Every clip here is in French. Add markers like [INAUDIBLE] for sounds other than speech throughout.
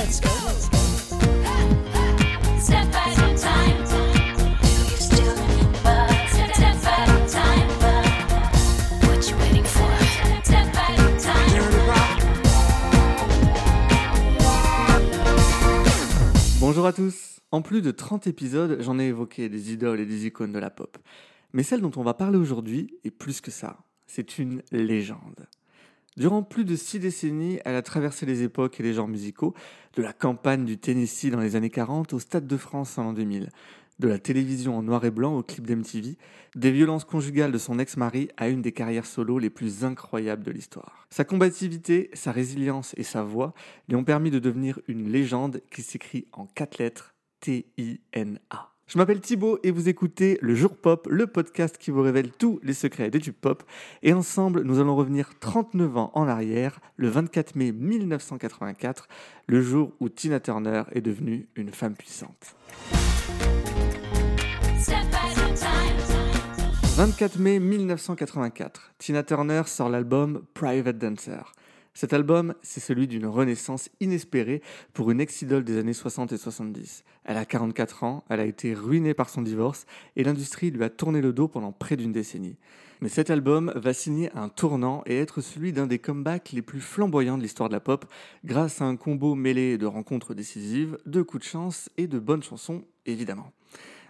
let's go. Step, time. Bonjour à tous En plus de 30 épisodes, j'en ai évoqué des idoles et des icônes de la pop. Mais celle dont on va parler aujourd'hui est plus que ça. C'est une légende. Durant plus de six décennies, elle a traversé les époques et les genres musicaux, de la campagne du Tennessee dans les années 40 au Stade de France en l'an 2000, de la télévision en noir et blanc au clip d'MTV, des violences conjugales de son ex-mari à une des carrières solo les plus incroyables de l'histoire. Sa combativité, sa résilience et sa voix lui ont permis de devenir une légende qui s'écrit en quatre lettres T-I-N-A. Je m'appelle Thibaut et vous écoutez Le Jour Pop, le podcast qui vous révèle tous les secrets des tubes pop. Et ensemble, nous allons revenir 39 ans en arrière, le 24 mai 1984, le jour où Tina Turner est devenue une femme puissante. Step at a time. 24 mai 1984, Tina Turner sort l'album Private Dancer. Cet album, c'est celui d'une renaissance inespérée pour une ex-idole des années 60 et 70. Elle a 44 ans, elle a été ruinée par son divorce et l'industrie lui a tourné le dos pendant près d'une décennie. Mais cet album va signer un tournant et être celui d'un des comebacks les plus flamboyants de l'histoire de la pop, grâce à un combo mêlé de rencontres décisives, de coups de chance et de bonnes chansons, évidemment.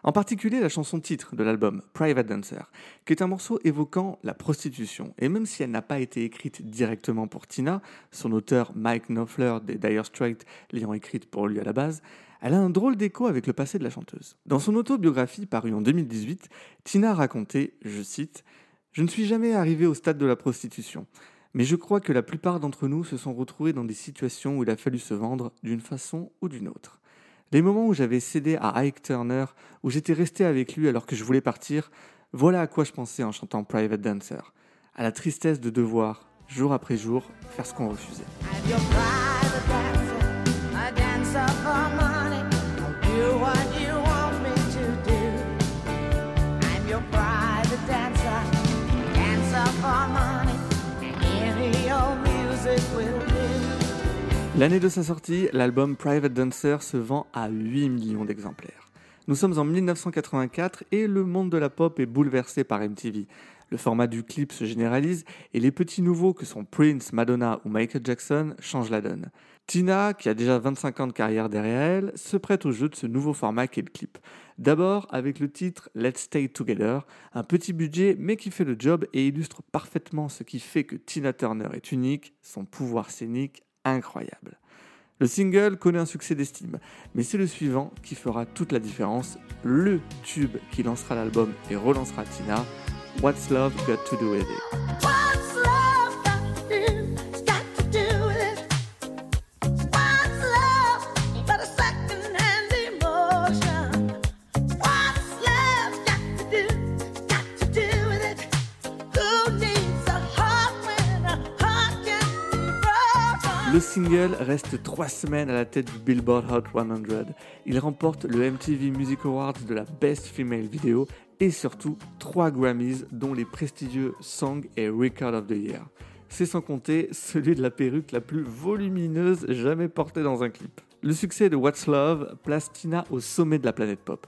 En particulier la chanson titre de l'album, Private Dancer, qui est un morceau évoquant la prostitution. Et même si elle n'a pas été écrite directement pour Tina, son auteur Mike Knopfler des Dire Straits l'ayant écrite pour lui à la base, elle a un drôle d'écho avec le passé de la chanteuse. Dans son autobiographie parue en 2018, Tina a raconté, je cite, Je ne suis jamais arrivée au stade de la prostitution, mais je crois que la plupart d'entre nous se sont retrouvés dans des situations où il a fallu se vendre d'une façon ou d'une autre. Les moments où j'avais cédé à Ike Turner, où j'étais resté avec lui alors que je voulais partir, voilà à quoi je pensais en chantant Private Dancer. À la tristesse de devoir, jour après jour, faire ce qu'on refusait. L'année de sa sortie, l'album Private Dancer se vend à 8 millions d'exemplaires. Nous sommes en 1984 et le monde de la pop est bouleversé par MTV. Le format du clip se généralise et les petits nouveaux que sont Prince, Madonna ou Michael Jackson changent la donne. Tina, qui a déjà 25 ans de carrière derrière elle, se prête au jeu de ce nouveau format qu'est le clip. D'abord avec le titre Let's Stay Together, un petit budget mais qui fait le job et illustre parfaitement ce qui fait que Tina Turner est unique, son pouvoir scénique incroyable. Le single connaît un succès d'estime, mais c'est le suivant qui fera toute la différence, le tube qui lancera l'album et relancera Tina, What's Love Got to Do With It? Single reste trois semaines à la tête du Billboard Hot 100. Il remporte le MTV Music Awards de la Best Female Video et surtout trois Grammys, dont les prestigieux Song et Record of the Year. C'est sans compter celui de la perruque la plus volumineuse jamais portée dans un clip. Le succès de What's Love place Tina au sommet de la planète pop.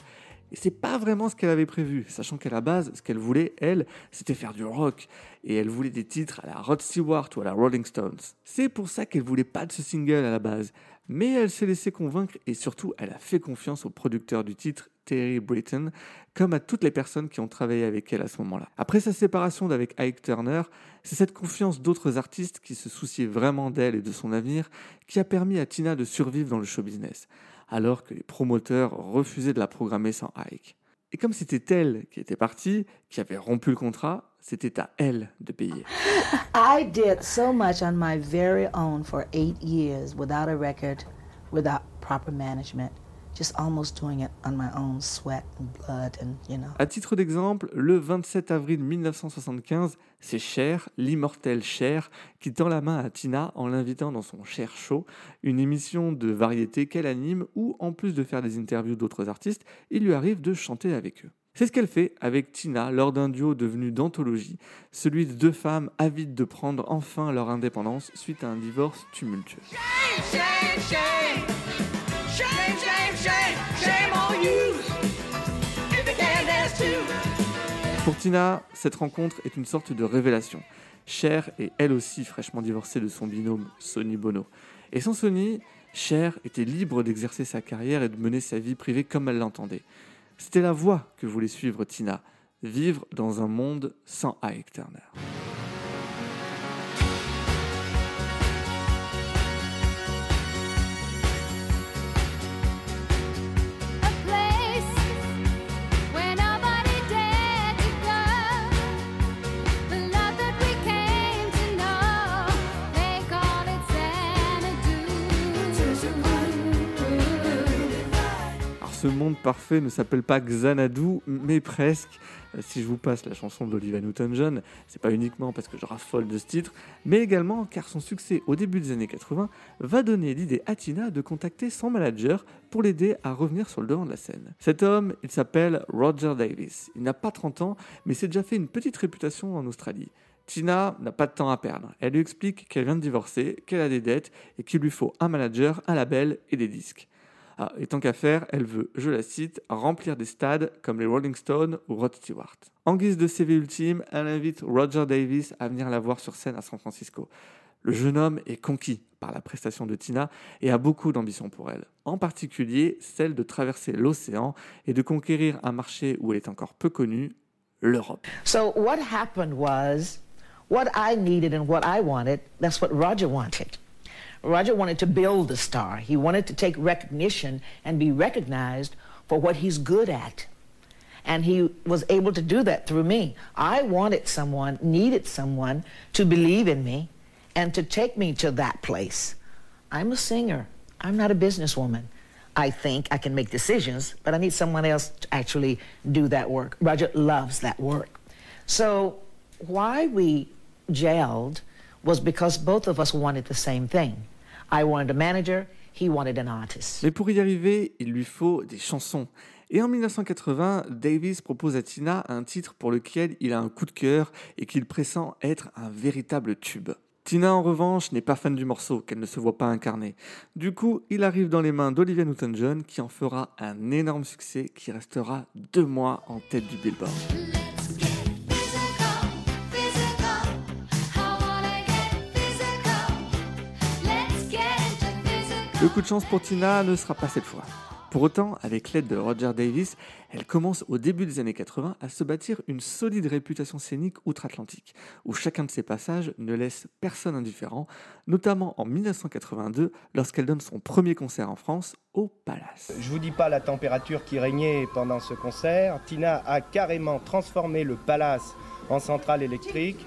Et c'est pas vraiment ce qu'elle avait prévu, sachant qu'à la base, ce qu'elle voulait, elle, c'était faire du rock. Et elle voulait des titres à la Rod Stewart ou à la Rolling Stones. C'est pour ça qu'elle voulait pas de ce single à la base. Mais elle s'est laissée convaincre et surtout, elle a fait confiance au producteur du titre, Terry Britton, comme à toutes les personnes qui ont travaillé avec elle à ce moment-là. Après sa séparation d'avec Ike Turner, c'est cette confiance d'autres artistes qui se souciaient vraiment d'elle et de son avenir qui a permis à Tina de survivre dans le show business, alors que les promoteurs refusaient de la programmer sans Ike. Et comme c'était elle qui était partie, qui avait rompu le contrat, c'était à elle de payer. [LAUGHS] I did so much on my very own for eight years without a record, without proper management, just almost doing it on my own sweat and blood and, you know. À titre d'exemple, le 27 avril 1975, c'est Cher, l'immortel Cher, qui tend la main à Tina en l'invitant dans son Cher Show, une émission de variété qu'elle anime où, en plus de faire des interviews d'autres artistes, il lui arrive de chanter avec eux. C'est ce qu'elle fait avec Tina lors d'un duo devenu d'anthologie, celui de deux femmes avides de prendre enfin leur indépendance suite à un divorce tumultueux. Shame, shame, shame. Shame, Pour Tina, cette rencontre est une sorte de révélation. Cher est elle aussi fraîchement divorcée de son binôme Sonny Bono. Et sans Sonny, Cher était libre d'exercer sa carrière et de mener sa vie privée comme elle l'entendait. C'était la voie que voulait suivre Tina, vivre dans un monde sans Ike Turner. Ce monde parfait ne s'appelle pas Xanadu, mais presque. Euh, Si je vous passe la chanson d'Olivia Newton-John, c'est pas uniquement parce que je raffole de ce titre, mais également car son succès au début des années 80 va donner l'idée à Tina de contacter son manager pour l'aider à revenir sur le devant de la scène. Cet homme, il s'appelle Roger Davis. Il n'a pas 30 ans, mais s'est déjà fait une petite réputation en Australie. Tina n'a pas de temps à perdre. Elle lui explique qu'elle vient de divorcer, qu'elle a des dettes et qu'il lui faut un manager, un label et des disques. Ah, et tant qu'à faire, elle veut, je la cite, remplir des stades comme les Rolling Stones ou Rod Stewart. En guise de CV ultime, elle invite Roger Davis à venir la voir sur scène à San Francisco. Le jeune homme est conquis par la prestation de Tina et a beaucoup d'ambition pour elle. En particulier, celle de traverser l'océan et de conquérir un marché où elle est encore peu connue, l'Europe. So what happened was what I needed and what I wanted, that's what Roger wanted. Roger wanted to build a star. He wanted to take recognition and be recognized for what he's good at. And he was able to do that through me. I wanted someone, needed someone to believe in me and to take me to that place. I'm a singer. I'm not a businesswoman. I think I can make decisions, but I need someone else to actually do that work. Roger loves that work. So why we gelled was because both of us wanted the same thing. I wanted a manager, he wanted an artist. Mais pour y arriver, il lui faut des chansons. Et en 1980, Davis propose à Tina un titre pour lequel il a un coup de cœur et qu'il pressent être un véritable tube. Tina, en revanche, n'est pas fan du morceau, qu'elle ne se voit pas incarner. Du coup, il arrive dans les mains d'Olivia Newton-John, qui en fera un énorme succès qui restera deux mois en tête du Billboard. Le coup de chance pour Tina ne sera pas cette fois. Pour autant, avec l'aide de Roger Davis, elle commence au début des années 80 à se bâtir une solide réputation scénique outre-Atlantique, où chacun de ses passages ne laisse personne indifférent, notamment en 1982 lorsqu'elle donne son premier concert en France au Palace. Je vous dis pas la température qui régnait pendant ce concert. Tina a carrément transformé le palace en centrale électrique.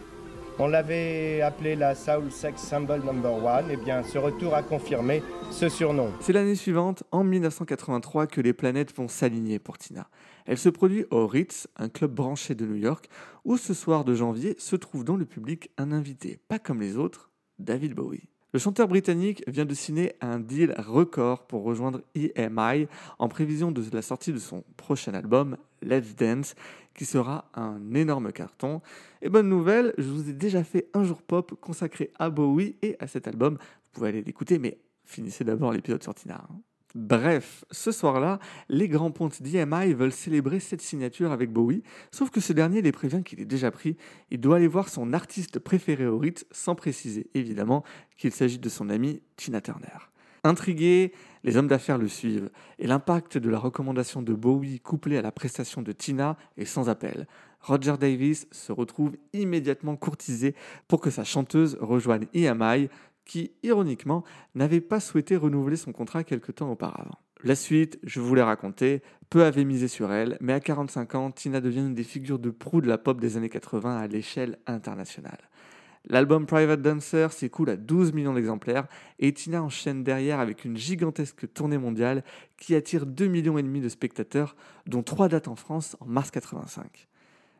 On l'avait appelé la Soul Sex Symbol Number One. Et bien, ce retour a confirmé ce surnom. C'est l'année suivante, en 1983, que les planètes vont s'aligner pour Tina. Elle se produit au Ritz, un club branché de New York, où ce soir de janvier se trouve dans le public un invité, pas comme les autres, David Bowie. Le chanteur britannique vient de signer un deal record pour rejoindre EMI en prévision de la sortie de son prochain album, Let's Dance, qui sera un énorme carton. Et bonne nouvelle, je vous ai déjà fait un jour pop consacré à Bowie et à cet album. Vous pouvez aller l'écouter, mais finissez d'abord l'épisode sur Tina. hein. Bref, ce soir-là, les grands pontes d'EMI veulent célébrer cette signature avec Bowie, sauf que ce dernier les prévient qu'il est déjà pris, il doit aller voir son artiste préféré au Ritz, sans préciser évidemment qu'il s'agit de son amie Tina Turner. Intrigués, les hommes d'affaires le suivent, et l'impact de la recommandation de Bowie couplé à la prestation de Tina est sans appel. Roger Davis se retrouve immédiatement courtisé pour que sa chanteuse rejoigne EMI, qui, ironiquement, n'avait pas souhaité renouveler son contrat quelque temps auparavant. La suite, je vous l'ai raconté, peu avait misé sur elle, mais à 45 ans, Tina devient une des figures de proue de la pop des années 80 à l'échelle internationale. L'album Private Dancer s'écoule à 12 millions d'exemplaires et Tina enchaîne derrière avec une gigantesque tournée mondiale qui attire 2 millions de spectateurs, dont 3 dates en France en mars 85.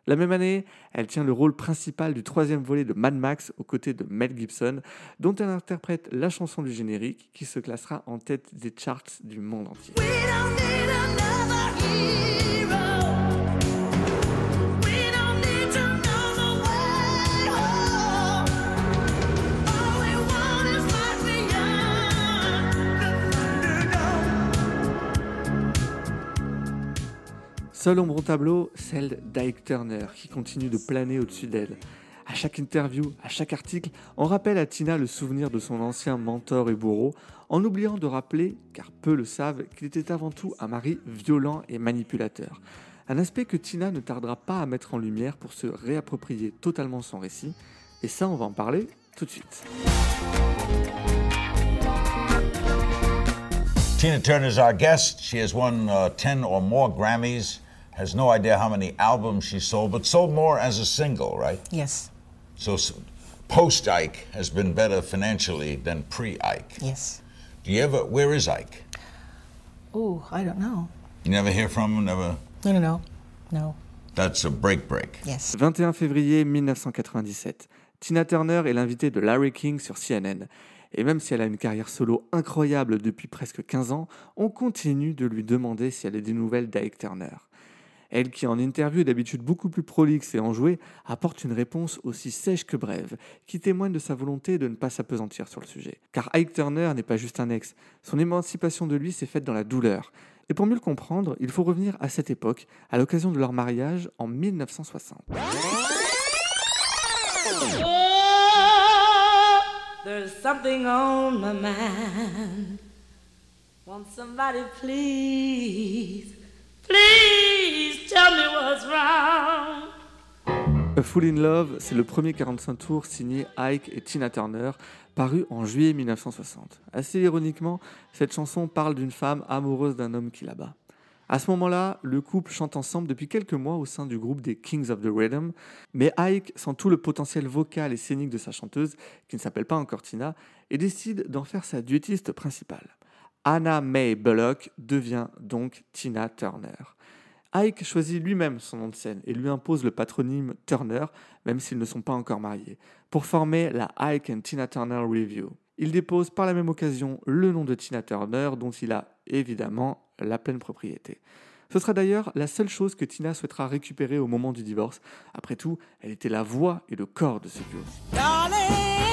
La même année, elle tient le rôle principal du troisième volet de Mad Max aux côtés de Mel Gibson, dont elle interprète la chanson du générique qui se classera en tête des charts du monde entier. Seul ombre au tableau, celle d'Ike Turner, qui continue de planer au-dessus d'elle. À chaque interview, à chaque article, on rappelle à Tina le souvenir de son ancien mentor et bourreau, en oubliant de rappeler, car peu le savent, qu'il était avant tout un mari violent et manipulateur. Un aspect que Tina ne tardera pas à mettre en lumière pour se réapproprier totalement son récit. Et ça, on va en parler tout de suite. Tina Turner's our guest. She has won uh, 10 or more Grammys, has no idea how many albums she sold, but sold more as a single, right? Yes, So post Ike has been better financially than pre Ike. yes. Do you ever, where is Ike? Oh, I don't know. You never hear from him? Never? No, no, no. No. That's a break break. Yes. 21 février 1997. Tina Turner est l'invitée de Larry King sur CNN. Et même si elle a une carrière solo incroyable depuis presque 15 ans, on continue de lui demander si elle a des nouvelles d'Ike Turner. Elle, qui en interview est d'habitude beaucoup plus prolixe et enjouée, apporte une réponse aussi sèche que brève, qui témoigne de sa volonté de ne pas s'apesantir sur le sujet. Car Ike Turner n'est pas juste un ex, son émancipation de lui s'est faite dans la douleur. Et pour mieux le comprendre, il faut revenir à cette époque, à l'occasion de leur mariage en 1960. Oh, there's something on my mind. Won't somebody please, please A Fool in Love, c'est le premier 45 tours signé Ike et Tina Turner, paru en juillet 1960. Assez ironiquement, cette chanson parle d'une femme amoureuse d'un homme qui la bat. À ce moment-là, le couple chante ensemble depuis quelques mois au sein du groupe des Kings of the Rhythm, mais Ike sent tout le potentiel vocal et scénique de sa chanteuse, qui ne s'appelle pas encore Tina, et décide d'en faire sa duettiste principale. Anna May Bullock devient donc Tina Turner. Ike choisit lui-même son nom de scène et lui impose le patronyme Turner, même s'ils ne sont pas encore mariés, pour former la Ike and Tina Turner Review. Il dépose par la même occasion le nom de Tina Turner, dont il a évidemment la pleine propriété. Ce sera d'ailleurs la seule chose que Tina souhaitera récupérer au moment du divorce. Après tout, elle était la voix et le corps de ce duo. Darling,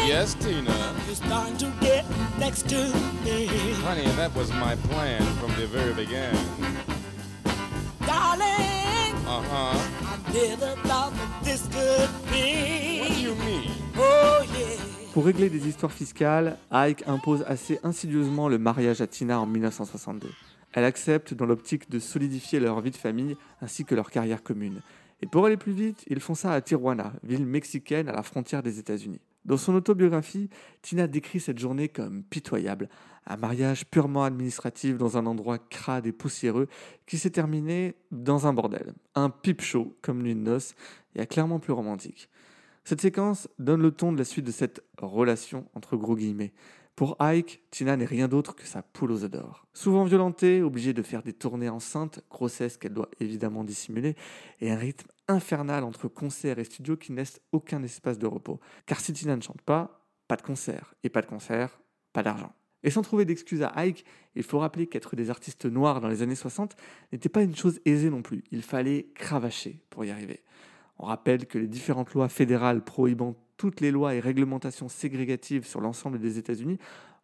Yes, Tina. you're starting to get next to me. Honey, that was my plan from the very beginning. Pour régler des histoires fiscales, Ike impose assez insidieusement le mariage à Tina en 1962. Elle accepte dans l'optique de solidifier leur vie de famille ainsi que leur carrière commune. Et pour aller plus vite, ils font ça à Tijuana, ville mexicaine à la frontière des États-Unis. Dans son autobiographie, Tina décrit cette journée comme pitoyable, un mariage purement administratif dans un endroit crade et poussiéreux qui s'est terminé dans un bordel, un pipe show comme nuit de noces, et clairement plus romantique. Cette séquence donne le ton de la suite de cette relation entre gros guillemets. Pour Ike, Tina n'est rien d'autre que sa poule aux œufs d'or. Souvent violentée, obligée de faire des tournées enceintes, grossesse qu'elle doit évidemment dissimuler, et un rythme infernal entre concert et studio qui ne laisse aucun espace de repos. Car si Tina ne chante pas, pas de concert, et pas de concert, pas d'argent. Et sans trouver d'excuses à Ike, il faut rappeler qu'être des artistes noirs dans les années 60 n'était pas une chose aisée non plus. Il fallait cravacher pour y arriver. On rappelle que les différentes lois fédérales prohibant toutes les lois et réglementations ségrégatives sur l'ensemble des États-Unis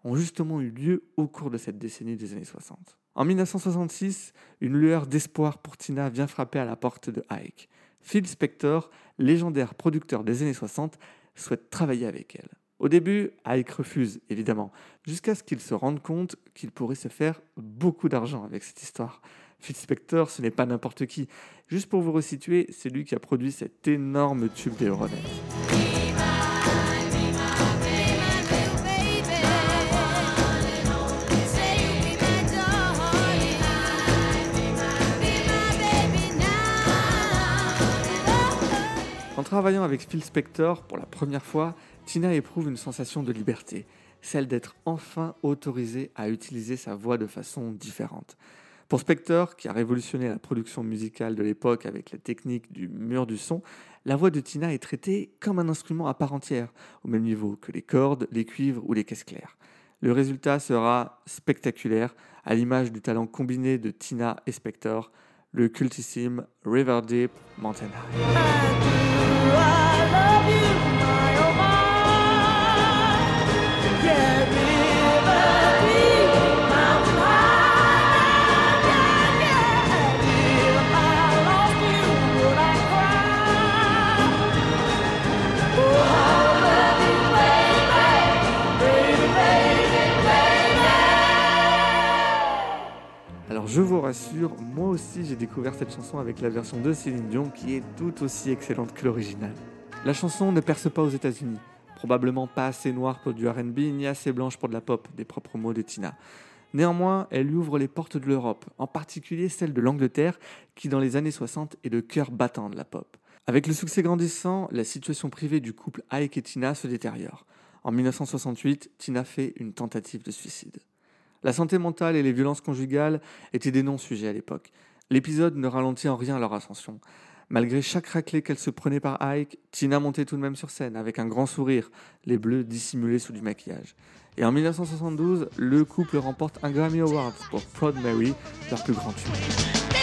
ont justement eu lieu au cours de cette décennie des années 60. En 1966, une lueur d'espoir pour Tina vient frapper à la porte de Ike. Phil Spector, légendaire producteur des années 60, souhaite travailler avec elle. Au début, Ike refuse, évidemment, jusqu'à ce qu'il se rende compte qu'il pourrait se faire beaucoup d'argent avec cette histoire. Phil Spector, ce n'est pas n'importe qui. Juste pour vous resituer, c'est lui qui a produit cet énorme tube des Euronettes. Travaillant avec Phil Spector pour la première fois, Tina éprouve une sensation de liberté, celle d'être enfin autorisée à utiliser sa voix de façon différente. Pour Spector, qui a révolutionné la production musicale de l'époque avec la technique du mur du son, la voix de Tina est traitée comme un instrument à part entière, au même niveau que les cordes, les cuivres ou les caisses claires. Le résultat sera spectaculaire, à l'image du talent combiné de Tina et Spector, le cultissime River Deep Mountain High. are. Mesure, moi aussi j'ai découvert cette chanson avec la version de Céline Dion qui est tout aussi excellente que l'original. La chanson ne perce pas aux États-Unis, probablement pas assez noire pour du RB ni assez blanche pour de la pop, des propres mots de Tina. Néanmoins, elle ouvre les portes de l'Europe, en particulier celle de l'Angleterre, qui dans les années 60 est le cœur battant de la pop. Avec le succès grandissant, la situation privée du couple Ike et Tina se détériore. En 1968, Tina fait une tentative de suicide. La santé mentale et les violences conjugales étaient des non-sujets à l'époque. L'épisode ne ralentit en rien leur ascension. Malgré chaque raclée qu'elle se prenait par Ike, Tina montait tout de même sur scène avec un grand sourire, les bleus dissimulés sous du maquillage. Et en 1972, le couple remporte un Grammy Award pour Proud Mary, leur plus grand tube.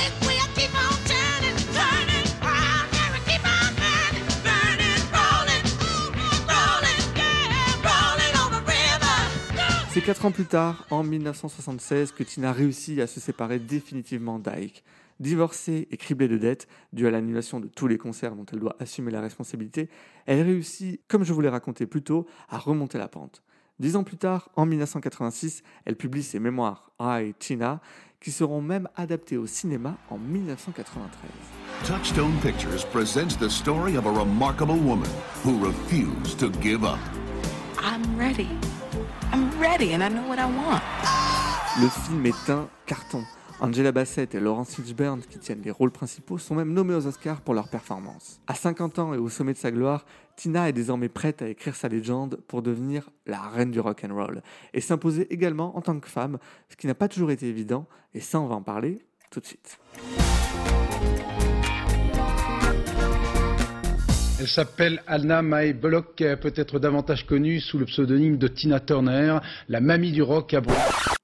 Quatre ans plus tard, en 1976, que Tina réussit à se séparer définitivement d'Ike. Divorcée et criblée de dettes, due à l'annulation de tous les concerts dont elle doit assumer la responsabilité, elle réussit, comme je vous l'ai raconté plus tôt, à remonter la pente. Dix ans plus tard, en 1986, elle publie ses mémoires I, Tina, qui seront même adaptés au cinéma en 1993. Touchstone Pictures presents the story of a remarkable woman who refused to give up. I'm ready. I'm ready and I know what I want. Le film est un carton. Angela Bassett et Laurence Fishburne, qui tiennent les rôles principaux, sont même nommés aux Oscars pour leur performance. À 50 ans et au sommet de sa gloire, Tina est désormais prête à écrire sa légende pour devenir la reine du rock and roll et s'imposer également en tant que femme, ce qui n'a pas toujours été évident. Et ça, on va en parler tout de suite. Elle s'appelle Anna Mae Bullock, euh, peut-être davantage connue sous le pseudonyme de Tina Turner, la mamie du rock à Bro-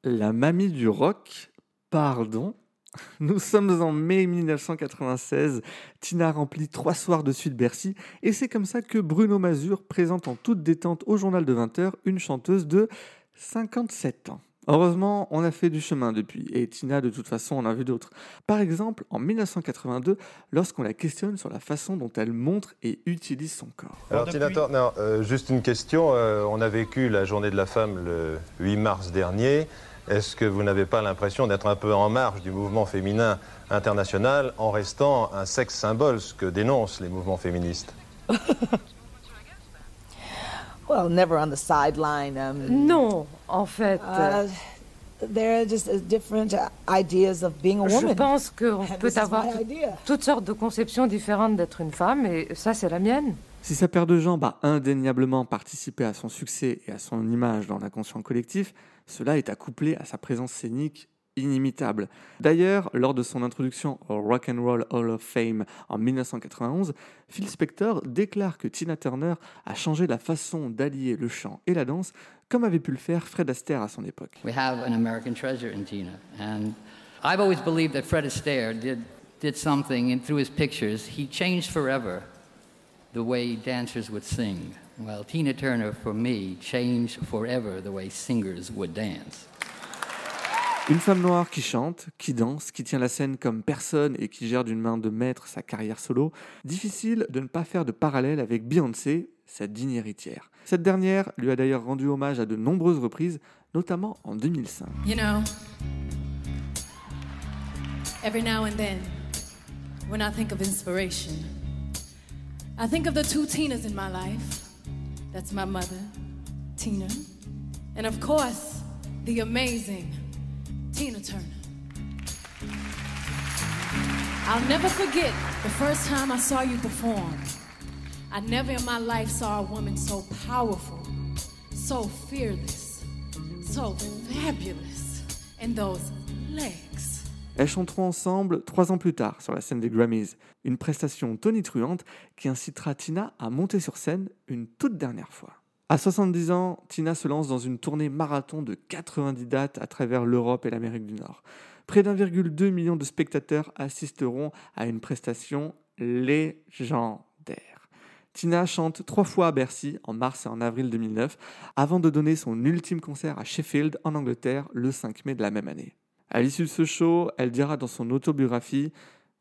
La mamie du rock, pardon. [LAUGHS] Nous sommes en mai 1996. Tina remplit trois soirs de suite Bercy et c'est comme ça que Bruno Mazur présente en toute détente au journal de 20h une chanteuse de 57 ans. Heureusement, on a fait du chemin depuis et Tina, de toute façon, on a vu d'autres. Par exemple, en 1982, lorsqu'on la questionne sur la façon dont elle montre et utilise son corps. Alors Tina Turner, euh, juste une question. euh, on a vécu la journée de la femme le 8 mars dernier. Est-ce que vous n'avez pas l'impression d'être un peu en marge du mouvement féminin international en restant un sexe symbole, ce que dénoncent les mouvements féministes? [LAUGHS] Well, never on the sideline. Um, Non, en fait, uh, there are just uh, different uh, ideas of being a je woman. pense qu'on peut avoir toutes sortes de conceptions différentes d'être une femme, et ça, c'est la mienne. Si sa paire de jambes a indéniablement participé à son succès et à son image dans l'inconscient collectif, cela est à coupler à sa présence scénique inimitable. D'ailleurs, lors de son introduction au Rock and Roll Hall of Fame en 1991, Phil Spector déclare que Tina Turner a changé la façon d'allier le chant et la danse, comme avait pu le faire Fred Astaire à son époque. We have an American treasure in Tina. And I've always believed that Fred Astaire did, did something, and through his pictures, he changed forever the way dancers would sing. Well, Tina Turner, for me, changed forever the way singers would dance. Une femme noire qui chante, qui danse, qui tient la scène comme personne et qui gère d'une main de maître sa carrière solo, difficile de ne pas faire de parallèle avec Beyoncé, sa digne héritière. Cette dernière lui a d'ailleurs rendu hommage à de nombreuses reprises, notamment en 2005. You know, every now and then, when I think of inspiration, I think of the two Tinas in my life. That's my mother, Tina, and of course, the amazing Tina Turner. I'll never forget the first time I saw you perform. I never in my life saw a woman so powerful, so fearless, so fabulous, and those legs. Elles chanteront ensemble trois ans plus tard sur la scène des Grammys, une prestation tonitruante qui incitera Tina à monter sur scène une toute dernière fois. À 70 ans, Tina se lance dans une tournée marathon de 90 dates à travers l'Europe et l'Amérique du Nord. Près d'1,2 million de spectateurs assisteront à une prestation légendaire. Tina chante trois fois à Bercy en mars et en avril 2009 avant de donner son ultime concert à Sheffield en Angleterre le 5 mai de la même année. À l'issue de ce show, elle dira dans son autobiographie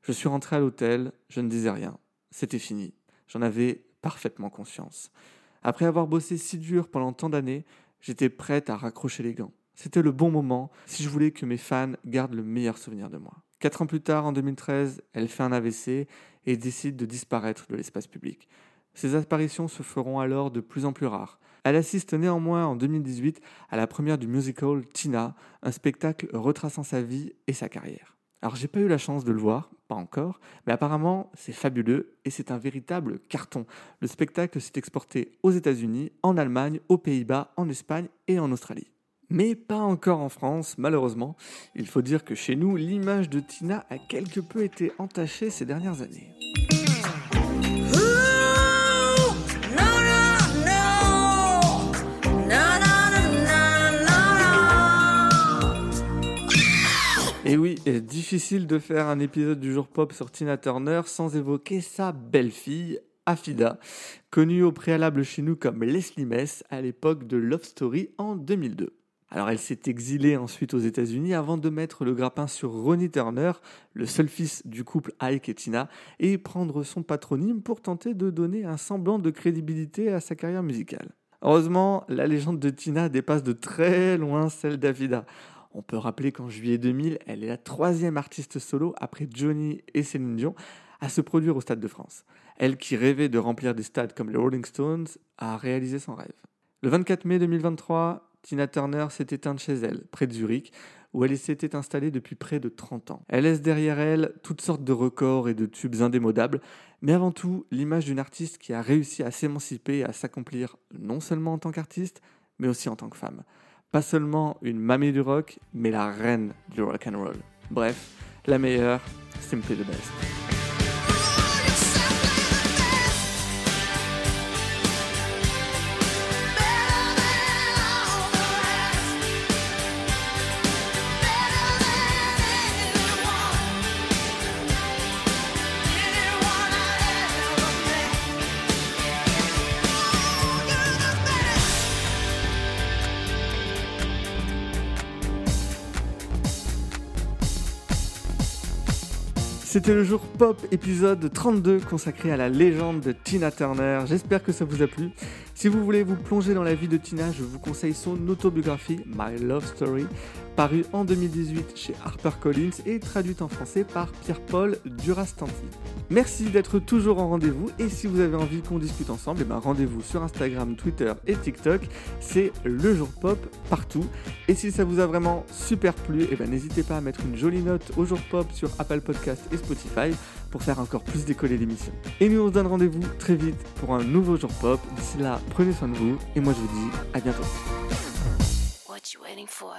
Je suis rentrée à l'hôtel, je ne disais rien. C'était fini. J'en avais parfaitement conscience. Après avoir bossé si dur pendant tant d'années, j'étais prête à raccrocher les gants. C'était le bon moment si je voulais que mes fans gardent le meilleur souvenir de moi. Quatre ans plus tard, en 2013, elle fait un AVC et décide de disparaître de l'espace public. Ses apparitions se feront alors de plus en plus rares. Elle assiste néanmoins en 2018 à la première du musical Tina, un spectacle retraçant sa vie et sa carrière. Alors j'ai pas eu la chance de le voir, pas encore, mais apparemment c'est fabuleux et c'est un véritable carton. Le spectacle s'est exporté aux États-Unis, en Allemagne, aux Pays-Bas, en Espagne et en Australie. Mais pas encore en France, malheureusement. Il faut dire que chez nous, l'image de Tina a quelque peu été entachée ces dernières années. Et oui, est difficile de faire un épisode du jour pop sur Tina Turner sans évoquer sa belle-fille, Afida, connue au préalable chez nous comme Leslie Mess à l'époque de Love Story en 2002. Alors elle s'est exilée ensuite aux États-Unis avant de mettre le grappin sur Ronnie Turner, le seul fils du couple Ike et Tina, et prendre son patronyme pour tenter de donner un semblant de crédibilité à sa carrière musicale. Heureusement, la légende de Tina dépasse de très loin celle d'Afida. On peut rappeler qu'en juillet 2000, elle est la troisième artiste solo après Johnny et Céline Dion à se produire au Stade de France. Elle qui rêvait de remplir des stades comme les Rolling Stones a réalisé son rêve. Le 24 mai 2023, Tina Turner s'est éteinte chez elle, près de Zurich, où elle s'était installée depuis près de 30 ans. Elle laisse derrière elle toutes sortes de records et de tubes indémodables, mais avant tout l'image d'une artiste qui a réussi à s'émanciper et à s'accomplir non seulement en tant qu'artiste, mais aussi en tant que femme. Pas seulement une mamie du rock, mais la reine du rock and roll. Bref, la meilleure, simply the best. C'était le jour pop épisode 32 consacré à la légende de Tina Turner. J'espère que ça vous a plu. Si vous voulez vous plonger dans la vie de Tina, je vous conseille son autobiographie My Love Story, parue en 2018 chez HarperCollins et traduite en français par Pierre-Paul Durastanti. Merci d'être toujours en rendez-vous et si vous avez envie qu'on discute ensemble, eh ben rendez-vous sur Instagram, Twitter et TikTok. C'est le jour pop partout. Et si ça vous a vraiment super plu, eh ben n'hésitez pas à mettre une jolie note au jour pop sur Apple Podcast et Spotify pour faire encore plus décoller l'émission. Et nous on se donne rendez-vous très vite pour un nouveau jour pop. D'ici là, prenez soin de vous et moi je vous dis à bientôt. What you waiting for?